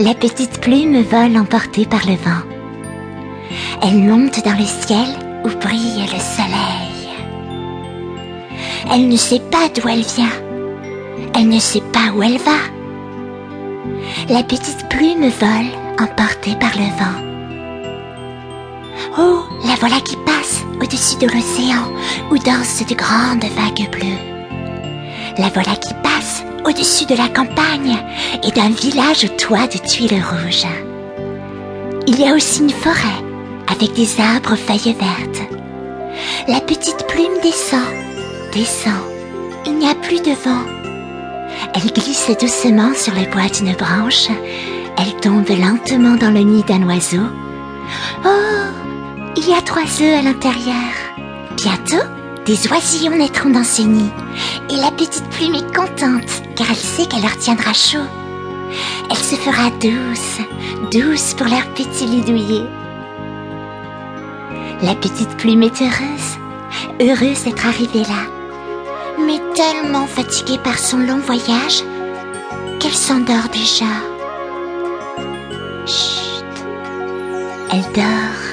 La petite plume vole emportée par le vent. Elle monte dans le ciel où brille le soleil. Elle ne sait pas d'où elle vient. Elle ne sait pas où elle va. La petite plume vole emportée par le vent. Oh, la voilà qui passe au-dessus de l'océan où dansent de grandes vagues bleues. La voilà qui passe au-dessus de la campagne et d'un village au toit de tuiles rouges. Il y a aussi une forêt avec des arbres feuilles vertes. La petite plume descend, descend. Il n'y a plus de vent. Elle glisse doucement sur le bois d'une branche. Elle tombe lentement dans le nid d'un oiseau. Oh, il y a trois œufs à l'intérieur. Bientôt, des oisillons naîtront dans ce nid. Et la petite plume est contente car elle sait qu'elle leur tiendra chaud. Elle se fera douce, douce pour leur petit lit. La petite plume est heureuse, heureuse d'être arrivée là, mais tellement fatiguée par son long voyage qu'elle s'endort déjà. Chut, elle dort